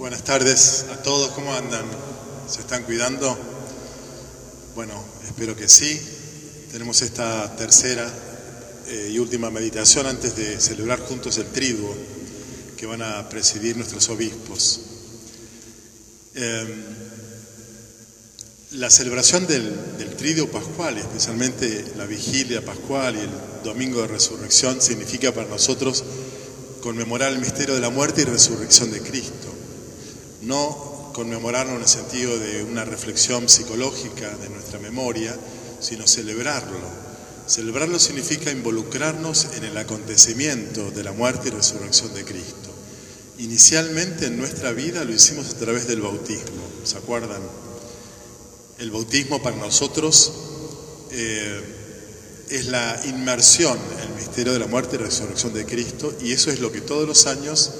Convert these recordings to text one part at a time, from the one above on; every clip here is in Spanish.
Buenas tardes a todos, ¿cómo andan? ¿Se están cuidando? Bueno, espero que sí. Tenemos esta tercera eh, y última meditación antes de celebrar juntos el triduo que van a presidir nuestros obispos. Em, la celebración del, del triduo pascual, especialmente la vigilia pascual y el domingo de resurrección, significa para nosotros conmemorar el misterio de la muerte y resurrección de Cristo no conmemorarlo en el sentido de una reflexión psicológica de nuestra memoria, sino celebrarlo. Celebrarlo significa involucrarnos en el acontecimiento de la muerte y resurrección de Cristo. Inicialmente en nuestra vida lo hicimos a través del bautismo, ¿se acuerdan? El bautismo para nosotros eh, es la inmersión en el misterio de la muerte y resurrección de Cristo y eso es lo que todos los años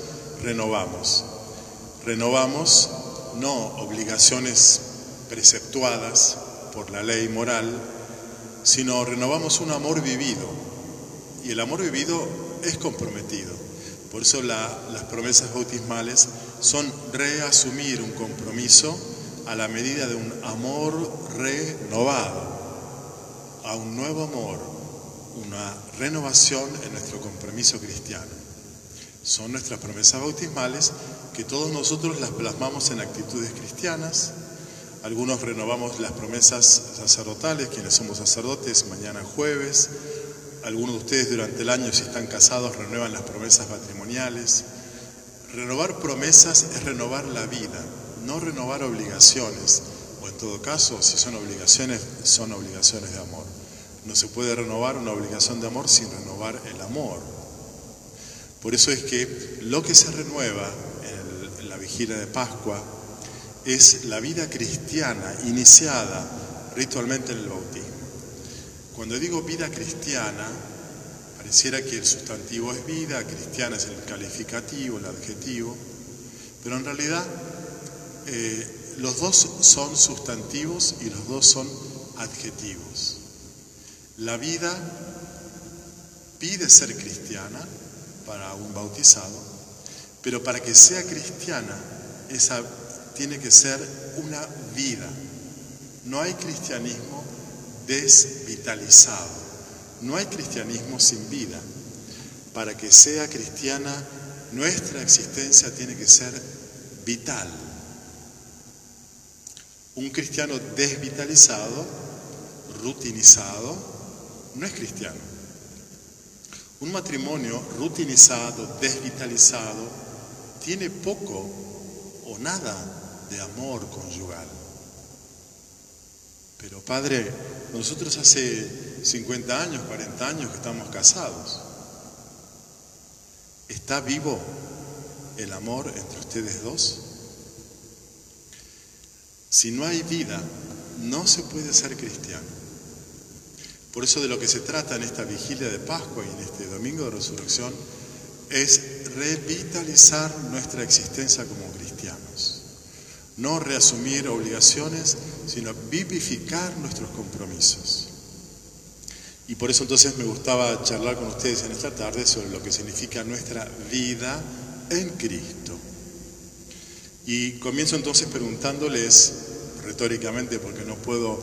renovamos renovamos no obligaciones preceptuadas por la ley moral, sino renovamos un amor vivido. Y el amor vivido es comprometido. Por eso las promesas bautismales son reasumir un compromiso a la medida de un amor renovado, a un nuevo amor, una renovación en nuestro compromiso cristiano. Son nuestras promesas bautismales que todos nosotros las plasmamos en actitudes cristianas. Algunos renovamos las promesas sacerdotales, quienes somos sacerdotes, mañana jueves. Algunos de ustedes durante el año, si están casados, renuevan las promesas matrimoniales. Renovar promesas es renovar la vida, no renovar obligaciones. O en todo caso, si son obligaciones, son obligaciones de amor. No se puede renovar una obligación de amor sin renovar el amor. Por eso es que lo que se renueva en, la vigilia de Pascua es la vida cristiana iniciada ritualmente en el bautismo. Cuando digo vida cristiana, pareciera que el sustantivo es vida, cristiana es el calificativo, el adjetivo, pero en realidad eh, los dos son sustantivos y los dos son adjetivos. La vida pide ser cristiana, para un bautizado, pero para que sea cristiana, esa tiene que ser una vida. No hay cristianismo desvitalizado, no hay cristianismo sin vida. Para que sea cristiana, nuestra existencia tiene que ser vital. Un cristiano desvitalizado, rutinizado, no es cristiano. Un matrimonio rutinizado, desvitalizado, tiene poco o nada de amor conyugal. Pero Padre, nosotros hace 50 años, 40 años que estamos casados. ¿Está vivo el amor entre ustedes dos? Si no hay vida, no se puede ser cristiano. Por eso de lo que se trata en esta vigilia de Pascua y en este domingo de resurrección es revitalizar nuestra existencia como cristianos. No reasumir obligaciones, sino vivificar nuestros compromisos. Y por eso entonces me gustaba charlar con ustedes en esta tarde sobre lo que significa nuestra vida en Cristo. Y comienzo entonces preguntándoles, retóricamente porque no puedo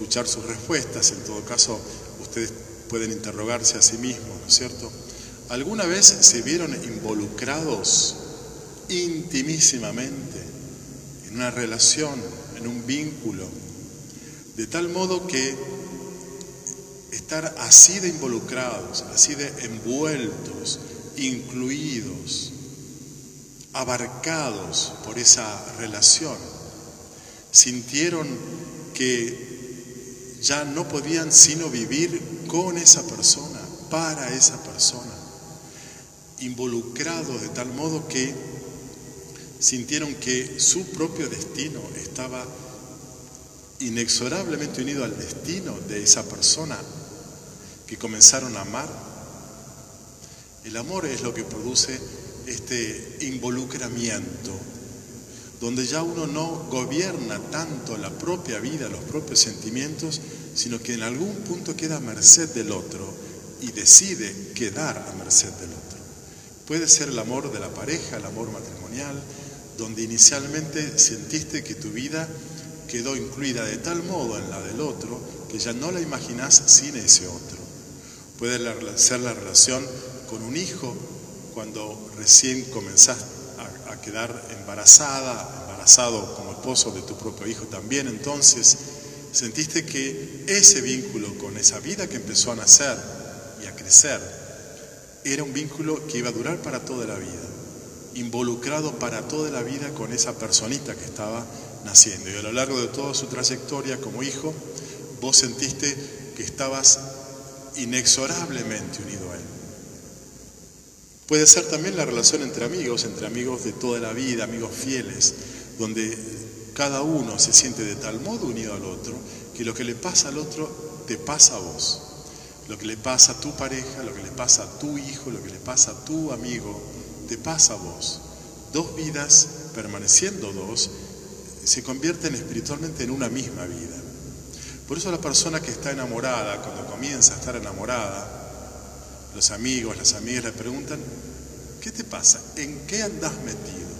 escuchar sus respuestas, en todo caso ustedes pueden interrogarse a sí mismos, ¿no es cierto? ¿Alguna vez se vieron involucrados intimísimamente en una relación, en un vínculo, de tal modo que estar así de involucrados, así de envueltos, incluidos, abarcados por esa relación, sintieron que ya no podían sino vivir con esa persona, para esa persona, involucrados de tal modo que sintieron que su propio destino estaba inexorablemente unido al destino de esa persona que comenzaron a amar. El amor es lo que produce este involucramiento donde ya uno no gobierna tanto la propia vida, los propios sentimientos, sino que en algún punto queda a merced del otro y decide quedar a merced del otro. Puede ser el amor de la pareja, el amor matrimonial, donde inicialmente sentiste que tu vida quedó incluida de tal modo en la del otro que ya no la imaginás sin ese otro. Puede ser la relación con un hijo cuando recién comenzás a, quedar embarazada, embarazado como esposo de tu propio hijo también, entonces sentiste que ese vínculo con esa vida que empezó a nacer y a crecer era un vínculo que iba a durar para toda la vida, involucrado para toda la vida con esa personita que estaba naciendo. Y a lo largo de toda su trayectoria como hijo, vos sentiste que estabas inexorablemente unido a él. Puede ser también la relación entre amigos, entre amigos de toda la vida, amigos fieles, donde cada uno se siente de tal modo unido al otro que lo que le pasa al otro te pasa a vos. Lo que le pasa a tu pareja, lo que le pasa a tu hijo, lo que le pasa a tu amigo, te pasa a vos. Dos vidas, permaneciendo dos, se convierten espiritualmente en una misma vida. Por eso la persona que está enamorada, cuando comienza a estar enamorada, los amigos, las amigas le preguntan, ¿qué te pasa? ¿En qué andas metido?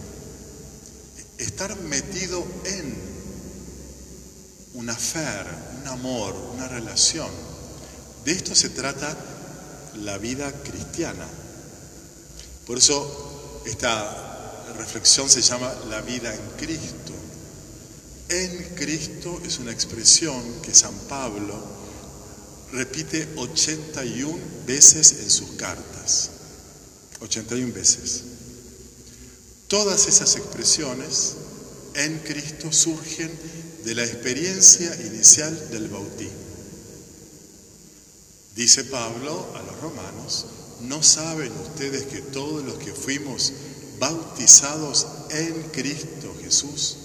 Estar metido en una fe, un amor, una relación. De esto se trata la vida cristiana. Por eso esta reflexión se llama la vida en Cristo. En Cristo es una expresión que San Pablo repite 81 veces en sus cartas. 81 veces. Todas esas expresiones en Cristo surgen de la experiencia inicial del bautismo. Dice Pablo a los romanos, ¿no saben ustedes que todos los que fuimos bautizados en Cristo Jesús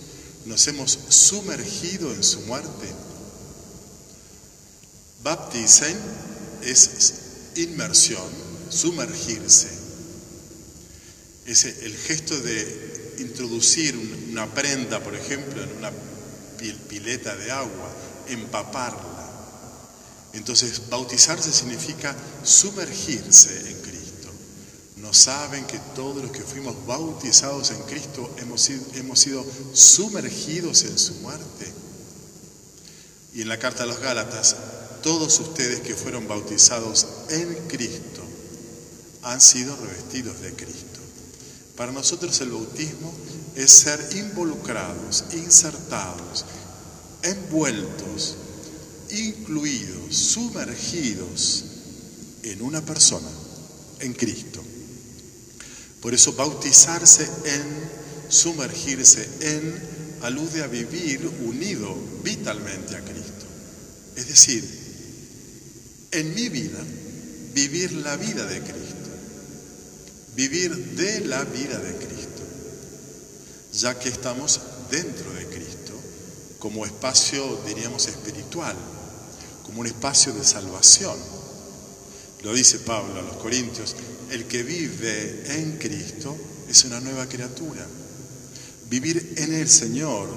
nos hemos sumergido en su muerte? Baptisen es inmersión, sumergirse. Es el gesto de introducir una prenda, por ejemplo, en una pileta de agua, empaparla. Entonces, bautizarse significa sumergirse en Cristo. ¿No saben que todos los que fuimos bautizados en Cristo hemos sido, hemos sido sumergidos en su muerte? Y en la carta a los Gálatas, todos ustedes que fueron bautizados en Cristo han sido revestidos de Cristo. Para nosotros el bautismo es ser involucrados, insertados, envueltos, incluidos, sumergidos en una persona, en Cristo. Por eso bautizarse en, sumergirse en, alude a vivir unido vitalmente a Cristo. Es decir, en mi vida, vivir la vida de Cristo vivir de la vida de Cristo, ya que estamos dentro de Cristo, como espacio, diríamos, espiritual, como un espacio de salvación. Lo dice Pablo a los Corintios, el que vive en Cristo es una nueva criatura. Vivir en el Señor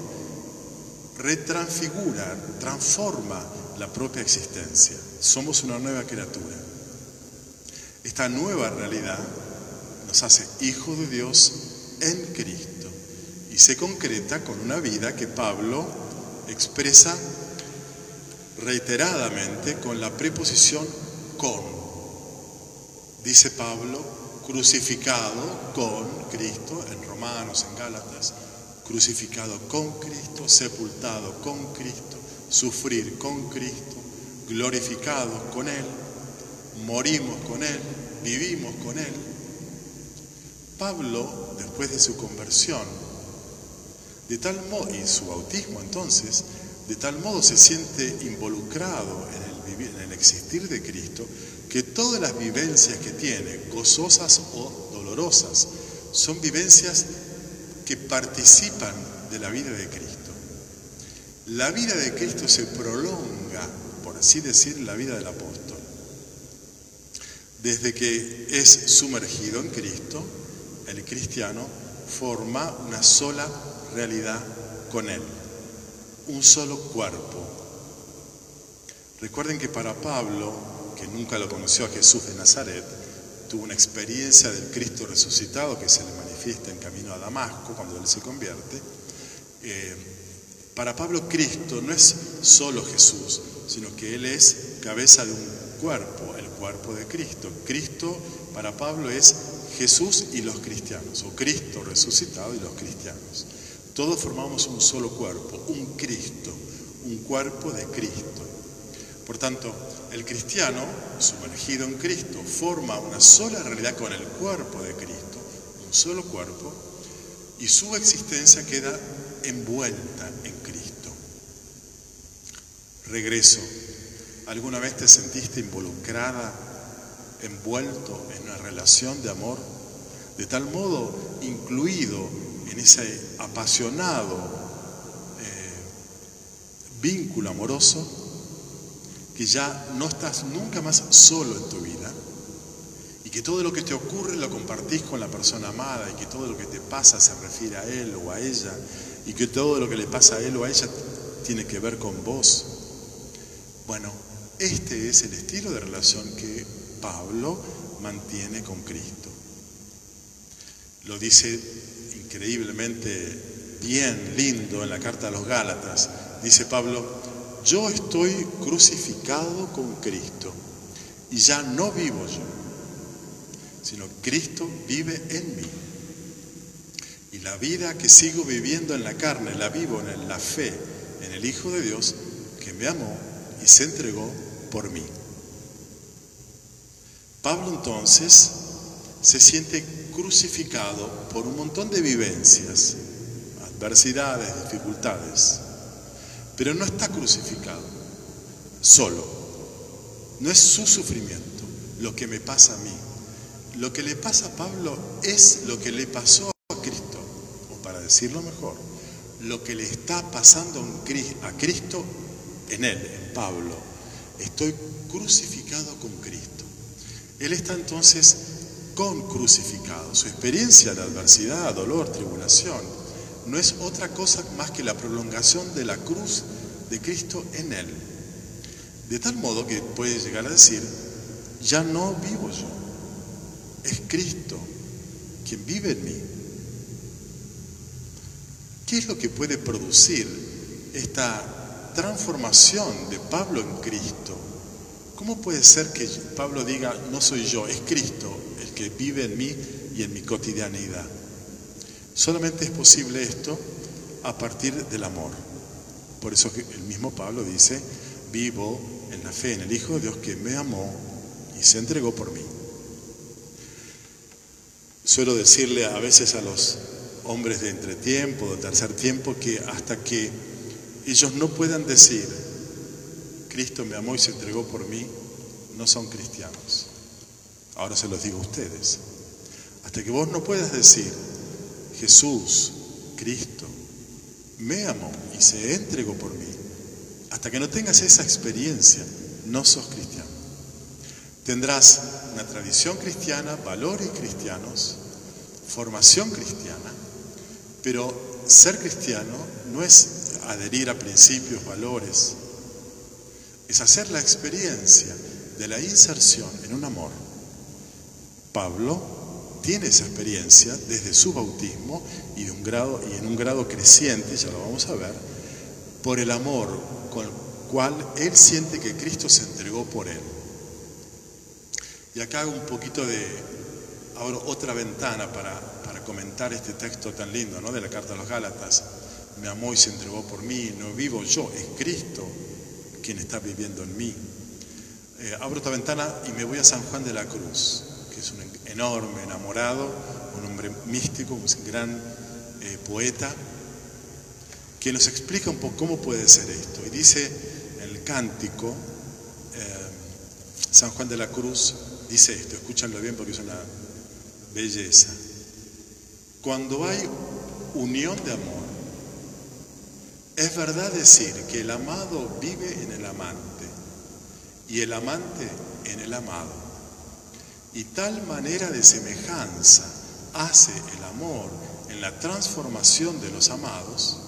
retransfigura, transforma la propia existencia. Somos una nueva criatura. Esta nueva realidad nos hace hijos de Dios en Cristo y se concreta con una vida que Pablo expresa reiteradamente con la preposición con. Dice Pablo, crucificado con Cristo, en Romanos, en Gálatas, crucificado con Cristo, sepultado con Cristo, sufrir con Cristo, glorificados con Él, morimos con Él, vivimos con Él, Pablo, después de su conversión, de tal modo, y su bautismo entonces, de tal modo se siente involucrado en el, en el existir de Cristo, que todas las vivencias que tiene, gozosas o dolorosas, son vivencias que participan de la vida de Cristo. La vida de Cristo se prolonga, por así decir, la vida del apóstol. Desde que es sumergido en Cristo, el cristiano forma una sola realidad con Él, un solo cuerpo. Recuerden que para Pablo, que nunca lo conoció a Jesús de Nazaret, tuvo una experiencia del Cristo resucitado que se le manifiesta en camino a Damasco cuando él se convierte. Eh, para Pablo Cristo no es solo Jesús, sino que Él es cabeza de un cuerpo, el cuerpo de Cristo. Cristo para Pablo es Jesús y los cristianos, o Cristo resucitado y los cristianos. Todos formamos un solo cuerpo, un Cristo, un cuerpo de Cristo. Por tanto, el cristiano, sumergido en Cristo, forma una sola realidad con el cuerpo de Cristo, un solo cuerpo, y su existencia queda envuelta en. Regreso. ¿Alguna vez te sentiste involucrada, envuelto en una relación de amor? De tal modo incluido en ese apasionado eh, vínculo amoroso que ya no estás nunca más solo en tu vida y que todo lo que te ocurre lo compartís con la persona amada y que todo lo que te pasa se refiere a él o a ella y que todo lo que le pasa a él o a ella tiene que ver con vos. Bueno, este es el estilo de relación que Pablo mantiene con Cristo. Lo dice increíblemente bien, lindo en la carta a los Gálatas. Dice Pablo, yo estoy crucificado con Cristo y ya no vivo yo, sino Cristo vive en mí. Y la vida que sigo viviendo en la carne, la vivo en la fe, en el Hijo de Dios, que me amó y se entregó por mí. Pablo entonces se siente crucificado por un montón de vivencias, adversidades, dificultades, pero no está crucificado solo. No es su sufrimiento lo que me pasa a mí. Lo que le pasa a Pablo es lo que le pasó a Cristo, o para decirlo mejor, lo que le está pasando a Cristo en él, en Pablo. Estoy crucificado con Cristo. Él está entonces con crucificado. Su experiencia de adversidad, dolor, tribulación, no es otra cosa más que la prolongación de la cruz de Cristo en él. De tal modo que puede llegar a decir, ya no vivo yo, es Cristo quien vive en mí. ¿Qué es lo que puede producir esta transformación de Pablo en Cristo? ¿Cómo puede ser que Pablo diga, no soy yo, es Cristo el que vive en mí y en mi cotidianidad? Solamente es posible esto a partir del amor. Por eso el mismo Pablo dice, vivo en la fe en el Hijo de Dios que me amó y se entregó por mí. Suelo decirle a veces a los hombres de entretiempo, de tercer tiempo, que hasta que ellos no puedan decir, Cristo me amó y se entregó por mí, no son cristianos. Ahora se los digo a ustedes. Hasta que vos no puedas decir, Jesús, Cristo, me amó y se entregó por mí, hasta que no tengas esa experiencia, no sos cristiano. Tendrás una tradición cristiana, valores cristianos, formación cristiana, pero ser cristiano no es adherir a principios, valores, es hacer la experiencia de la inserción en un amor. Pablo tiene esa experiencia desde su bautismo y, en un grado creciente, ya lo vamos a ver, por el amor con el cual él siente que Cristo se entregó por él. Y acá hago un poquito de, abro otra ventana para, para comentar este texto tan lindo ¿no? de la carta a los Gálatas. Me amó y se entregó por mí, no vivo yo, es Cristo quien está viviendo en mí. Eh, abro esta ventana y me voy a San Juan de la Cruz, que es un enorme enamorado, un hombre místico, un gran eh, poeta, que nos explica un poco cómo puede ser esto. Y dice en el cántico, eh, San Juan de la Cruz dice esto, escúchanlo bien porque es una belleza. Cuando hay unión de amor, es verdad decir que el amado vive en el amante y el amante en el amado. Y tal manera de semejanza hace el amor en la transformación de los amados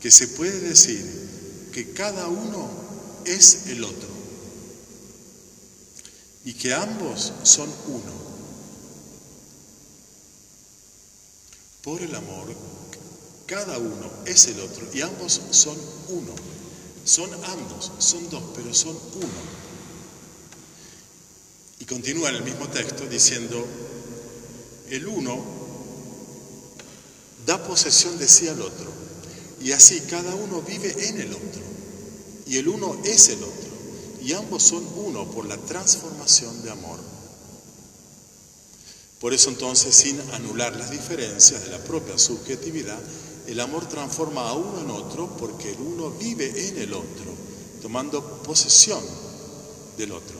que se puede decir que cada uno es el otro. y que ambos son uno. Por el amor, cada uno es el otro y ambos son uno. Son ambos, son dos, pero son uno. Y continúa en el mismo texto diciendo, el uno da posesión de sí al otro y así cada uno vive en el otro y el uno es el otro y ambos son uno por la transformación de amor. Por eso entonces, sin anular las diferencias de la propia subjetividad, el amor transforma a uno en otro porque el uno vive en el otro, tomando posesión del otro.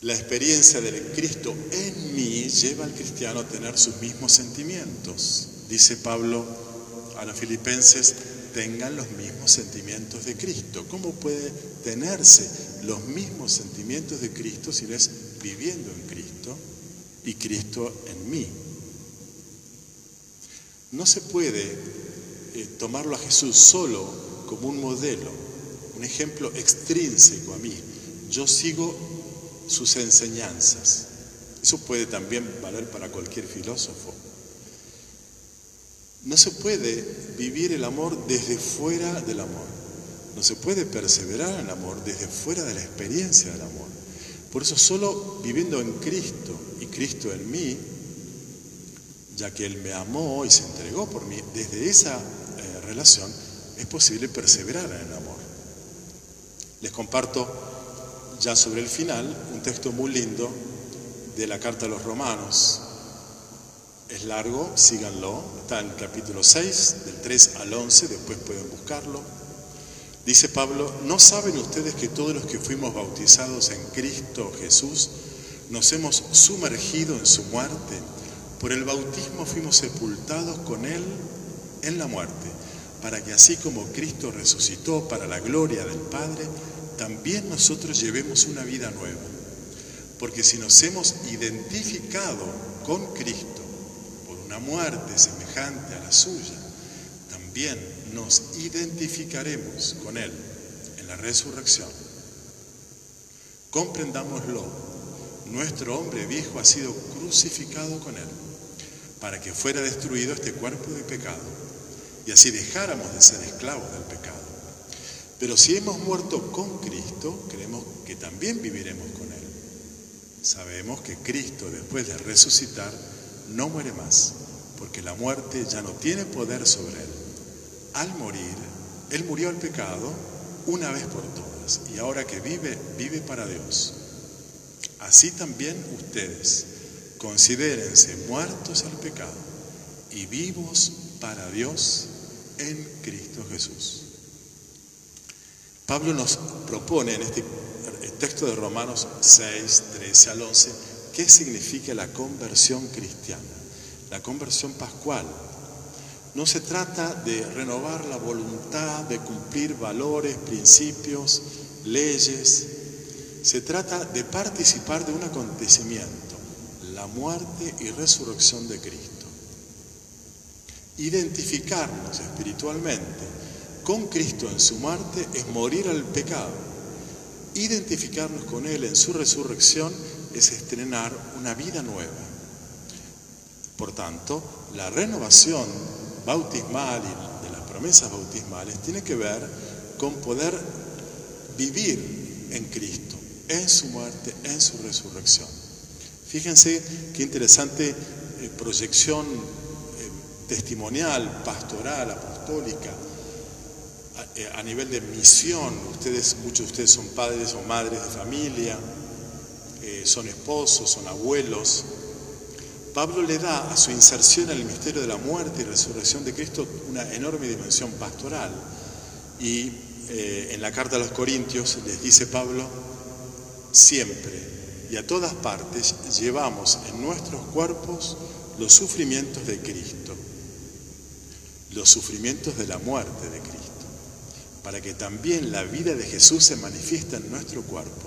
La experiencia del Cristo en mí lleva al cristiano a tener sus mismos sentimientos. Dice Pablo a los filipenses, tengan los mismos sentimientos de Cristo. ¿Cómo puede tenerse los mismos sentimientos de Cristo si no es viviendo en Cristo y Cristo en mí? No se puede eh, tomarlo a Jesús solo como un modelo, un ejemplo extrínseco a mí. Yo sigo sus enseñanzas. Eso puede también valer para cualquier filósofo. No se puede vivir el amor desde fuera del amor. No se puede perseverar en el amor desde fuera de la experiencia del amor. Por eso solo viviendo en Cristo y Cristo en mí, ya que Él me amó y se entregó por mí, desde esa eh, relación es posible perseverar en el amor. Les comparto ya sobre el final un texto muy lindo de la carta a los romanos, es largo, síganlo, está en el capítulo 6, del 3 al 11, después pueden buscarlo. Dice Pablo, ¿no saben ustedes que todos los que fuimos bautizados en Cristo Jesús nos hemos sumergido en su muerte? Por el bautismo fuimos sepultados con Él en la muerte, para que así como Cristo resucitó para la gloria del Padre, también nosotros llevemos una vida nueva. Porque si nos hemos identificado con Cristo, muerte semejante a la suya, también nos identificaremos con Él en la resurrección. Comprendámoslo, nuestro hombre viejo ha sido crucificado con Él para que fuera destruido este cuerpo de pecado y así dejáramos de ser esclavos del pecado. Pero si hemos muerto con Cristo, creemos que también viviremos con Él. Sabemos que Cristo, después de resucitar, no muere más, porque la muerte ya no tiene poder sobre él. Al morir, él murió al pecado una vez por todas y ahora que vive, vive para Dios. Así también ustedes, considérense muertos al pecado y vivos para Dios en Cristo Jesús. Pablo nos propone en este texto de Romanos 6, 13 al 11, qué significa la conversión cristiana la conversión pascual. No se trata de renovar la voluntad, de cumplir valores, principios, leyes. Se trata de participar de un acontecimiento, la muerte y resurrección de Cristo. Identificarnos espiritualmente con Cristo en su muerte es morir al pecado. Identificarnos con Él en su resurrección es estrenar una vida nueva. Por tanto, la renovación bautismal y de las promesas bautismales tiene que ver con poder vivir en Cristo, en su muerte, en su resurrección. Fíjense qué interesante eh, proyección eh, testimonial, pastoral, apostólica, a, eh, a, nivel de misión. Ustedes, muchos de ustedes son padres o madres de familia, son esposos, son abuelos, Pablo le da a su inserción el misterio de la muerte y resurrección de Cristo una enorme dimensión pastoral. Y en la carta a los Corintios les dice Pablo, siempre y a todas partes llevamos en nuestros cuerpos los sufrimientos de Cristo, los sufrimientos de la muerte de Cristo, para que también la vida de Jesús se manifieste en nuestro cuerpo.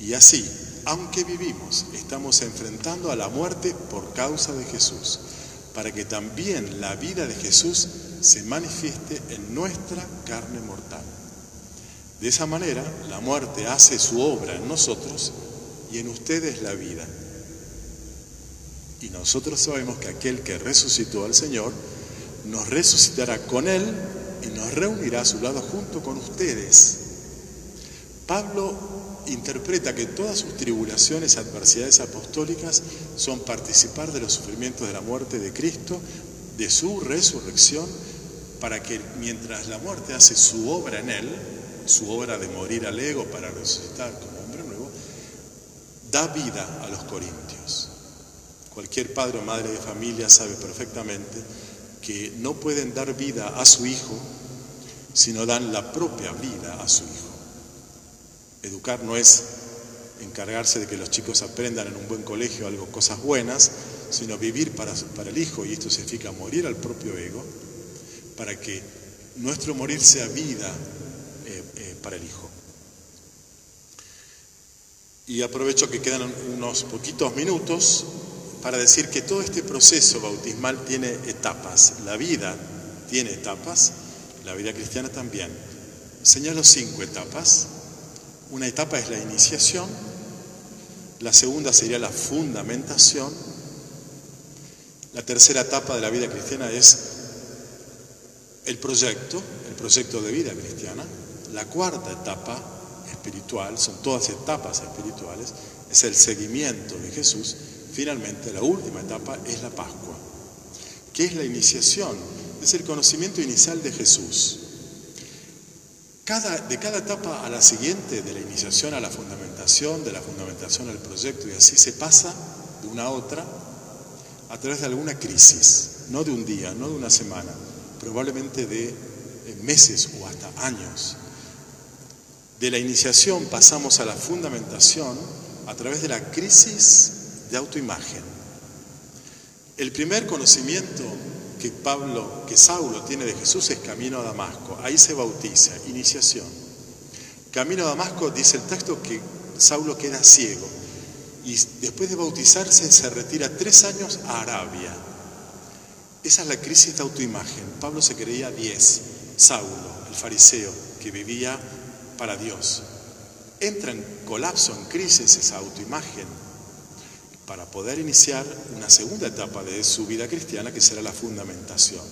Y así, aunque vivimos, estamos enfrentando a la muerte por causa de Jesús, para que también la vida de Jesús se manifieste en nuestra carne mortal. De esa manera, la muerte hace su obra en nosotros y en ustedes la vida. Y nosotros sabemos que aquel que resucitó al Señor nos resucitará con Él y nos reunirá a su lado junto con ustedes. Pablo interpreta que todas sus tribulaciones, adversidades apostólicas son participar de los sufrimientos de la muerte de Cristo, de su resurrección, para que mientras la muerte hace su obra en Él, su obra de morir al ego para resucitar da vida a los corintios. Cualquier padre o madre de familia sabe perfectamente que no pueden dar vida a su hijo si no dan la propia vida a su hijo. Educar no es encargarse de que los chicos aprendan en un buen colegio algo, cosas buenas, sino vivir para, el hijo, y esto significa morir al propio ego, para que nuestro morir sea vida eh, eh, para el hijo. Y aprovecho que quedan unos poquitos minutos para decir que todo este proceso bautismal tiene etapas. La vida tiene etapas, la vida cristiana también. Señalo cinco etapas. Una etapa es la iniciación, la segunda sería la fundamentación, la tercera etapa de la vida cristiana es el proyecto, el proyecto de vida cristiana, la cuarta etapa espiritual, son todas etapas espirituales, es el seguimiento de Jesús. Finalmente, la última etapa es la Pascua, que es la iniciación, es el conocimiento inicial de Jesús. Cada, de cada etapa a la siguiente, de la iniciación a la fundamentación, de la fundamentación al proyecto, y así se pasa de una a otra a través de alguna crisis, no de un día, no de una semana, probablemente de meses o hasta años. De la iniciación pasamos a la fundamentación a través de la crisis de autoimagen. El primer conocimiento que Pablo, que Saulo tiene de Jesús es camino a Damasco. Ahí se bautiza, iniciación. Camino a Damasco dice el texto que Saulo queda ciego y después de bautizarse se retira tres años a Arabia. Esa es la crisis de autoimagen. Pablo se creía diez, Saulo, el fariseo, que vivía para Dios. Entra en colapso, en crisis esa autoimagen para poder iniciar una segunda etapa de su vida cristiana que será la fundamentación.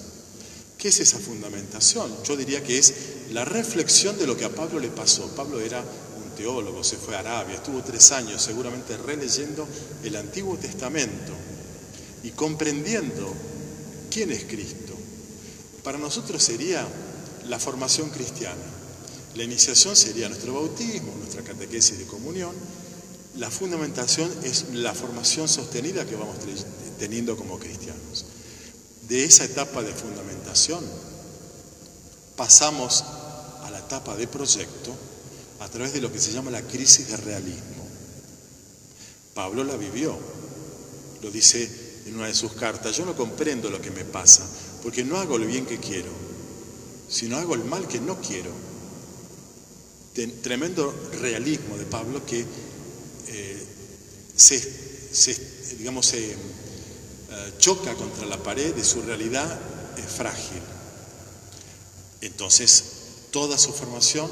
¿Qué es esa fundamentación? Yo diría que es la reflexión de lo que a Pablo le pasó. Pablo era un teólogo, se fue a Arabia, estuvo tres años seguramente releyendo el Antiguo Testamento y comprendiendo quién es Cristo. Para nosotros sería la formación cristiana. La iniciación sería nuestro bautismo, nuestra catequesis de comunión. La fundamentación es la formación sostenida que vamos teniendo como cristianos. De esa etapa de fundamentación pasamos a la etapa de proyecto a través de lo que se llama la crisis de realismo. Pablo la vivió, lo dice en una de sus cartas, yo no comprendo lo que me pasa, porque no hago lo bien que quiero, sino hago el mal que no quiero. Tremendo realismo de Pablo que eh, se, digamos, se eh, choca contra la pared de su realidad es frágil. Entonces, toda su formación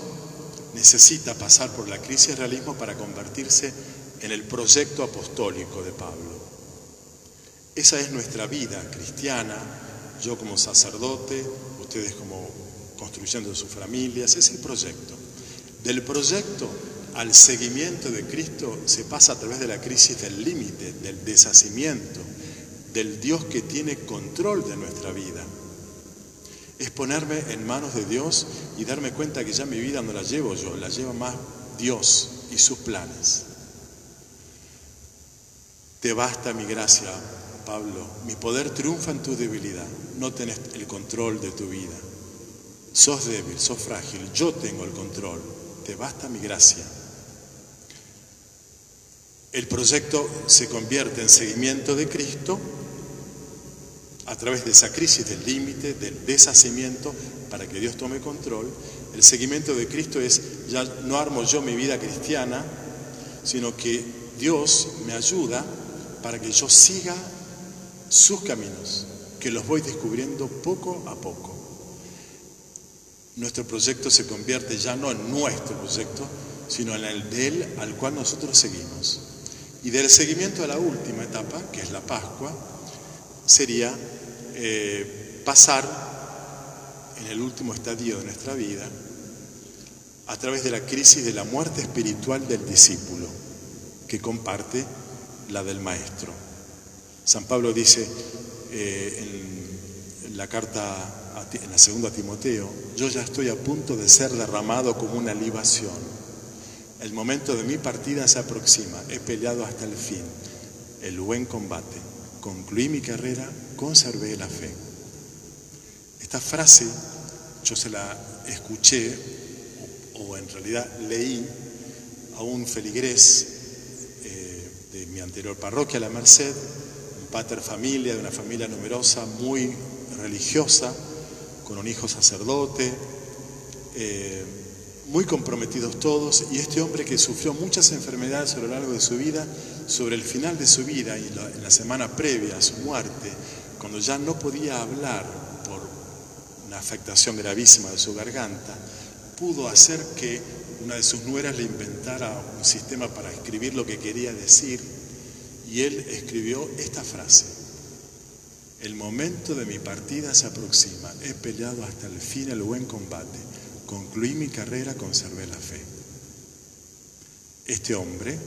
necesita pasar por la crisis de realismo para convertirse en el proyecto apostólico de Pablo. Esa es nuestra vida cristiana, yo como sacerdote, ustedes como construyendo sus familias, es el proyecto. Del proyecto al seguimiento de Cristo se pasa a través de la crisis del límite, del deshacimiento, del Dios que tiene control de nuestra vida. Es ponerme en manos de Dios y darme cuenta que ya mi vida no la llevo yo, la lleva más Dios y sus planes. Te basta mi gracia, Pablo, mi poder triunfa en tu debilidad, no tenés el control de tu vida. Sos débil, sos frágil, yo tengo el control, te basta mi gracia. El proyecto se convierte en seguimiento de Cristo a través de esa crisis del límite, del deshacimiento, para que Dios tome control. El seguimiento de Cristo es, ya no armo yo mi vida cristiana, sino que Dios me ayuda para que yo siga sus caminos, que los voy descubriendo poco a poco. Nuestro proyecto se convierte ya no en nuestro proyecto, sino en el de Él al cual nosotros seguimos. Y del seguimiento a la última etapa, que es la Pascua, sería eh, pasar en el último estadio de nuestra vida a través de la crisis de la muerte espiritual del discípulo, que comparte la del maestro. San Pablo dice eh, en, la carta, en la segunda Timoteo, yo ya estoy a punto de ser derramado como una libación. El momento de mi partida se aproxima, he peleado hasta el fin, el buen combate, concluí mi carrera, conservé la fe. Esta frase yo se la escuché, o, en realidad leí a un feligrés eh, de mi anterior parroquia, La Merced, un pater familia, de una familia numerosa, muy religiosa, con un hijo sacerdote, eh, muy comprometidos todos, y este hombre que sufrió muchas enfermedades a lo largo de su vida, sobre el final de su vida y en la semana previa a su muerte, cuando ya no podía hablar por una afectación gravísima de su garganta, pudo hacer que una de sus nueras le inventara un sistema para escribir lo que quería decir, y él escribió esta frase. El momento de mi partida se aproxima. He peleado hasta el fin el buen combate. Concluí mi carrera, conservé la fe. Este hombre,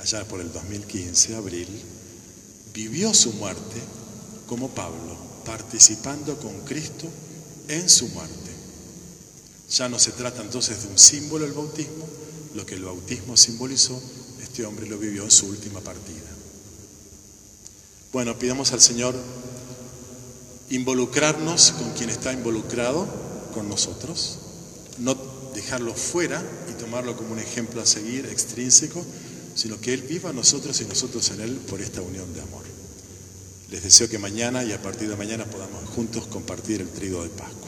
allá por el 2015, abril, vivió su muerte como Pablo, participando con Cristo en su muerte. Ya no se trata entonces de un símbolo el bautismo, lo que el bautismo simbolizó, este hombre lo vivió en su última partida. Bueno, pidamos al Señor involucrarnos con quien está involucrado con nosotros, no dejarlo fuera y tomarlo como un ejemplo a seguir extrínseco, sino que Él viva nosotros y nosotros en Él por esta unión de amor. Les deseo que mañana y a partir de mañana podamos juntos compartir el trigo de Pascua.